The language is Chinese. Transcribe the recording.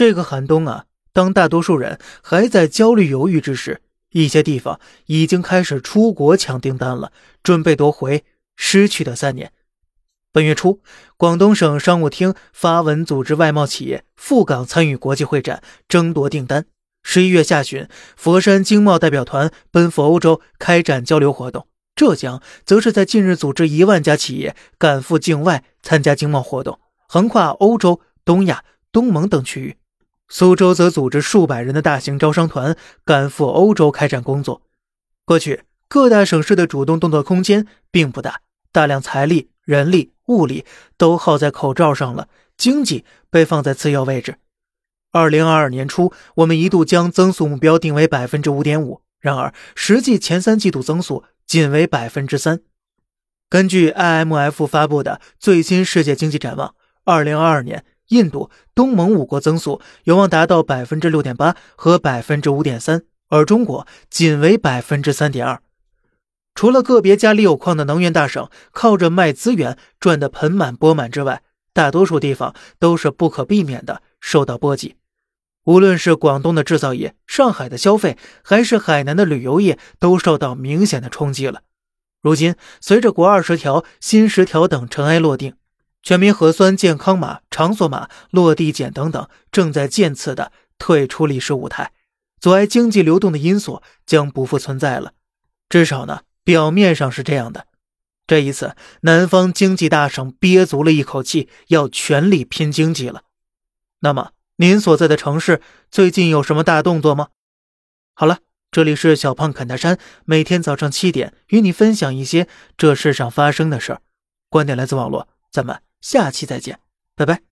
这个寒冬啊，当大多数人还在焦虑犹豫之时，一些地方已经开始出国抢订单了，准备夺回失去的三年。本月初，广东省商务厅发文组织外贸企业赴港参与国际会展，争夺订单。十一月下旬，佛山经贸代表团奔赴欧洲开展交流活动。浙江则是在近日组织一万家企业赶赴境外参加经贸活动，横跨欧洲、东亚、东盟等区域。苏州则组织数百人的大型招商团赶赴欧洲开展工作。过去各大省市的主动动作空间并不大，大量财力、人力、物力都耗在口罩上了，经济被放在次要位置。二零二二年初，我们一度将增速目标定为百分之五点五，然而实际前三季度增速仅为百分之三。根据 IMF 发布的最新世界经济展望，二零二二年。印度、东盟五国增速有望达到百分之六点八和百分之五点三，而中国仅为百分之三点二。除了个别家里有矿的能源大省靠着卖资源赚得盆满钵满之外，大多数地方都是不可避免的受到波及。无论是广东的制造业、上海的消费，还是海南的旅游业，都受到明显的冲击了。如今，随着国二十条、新十条等尘埃落定。全民核酸健康码、场所码、落地检等等，正在渐次的退出历史舞台，阻碍经济流动的因素将不复存在了。至少呢，表面上是这样的。这一次，南方经济大省憋足了一口气，要全力拼经济了。那么，您所在的城市最近有什么大动作吗？好了，这里是小胖侃大山，每天早上七点与你分享一些这世上发生的事儿。观点来自网络，咱们。下期再见，拜拜。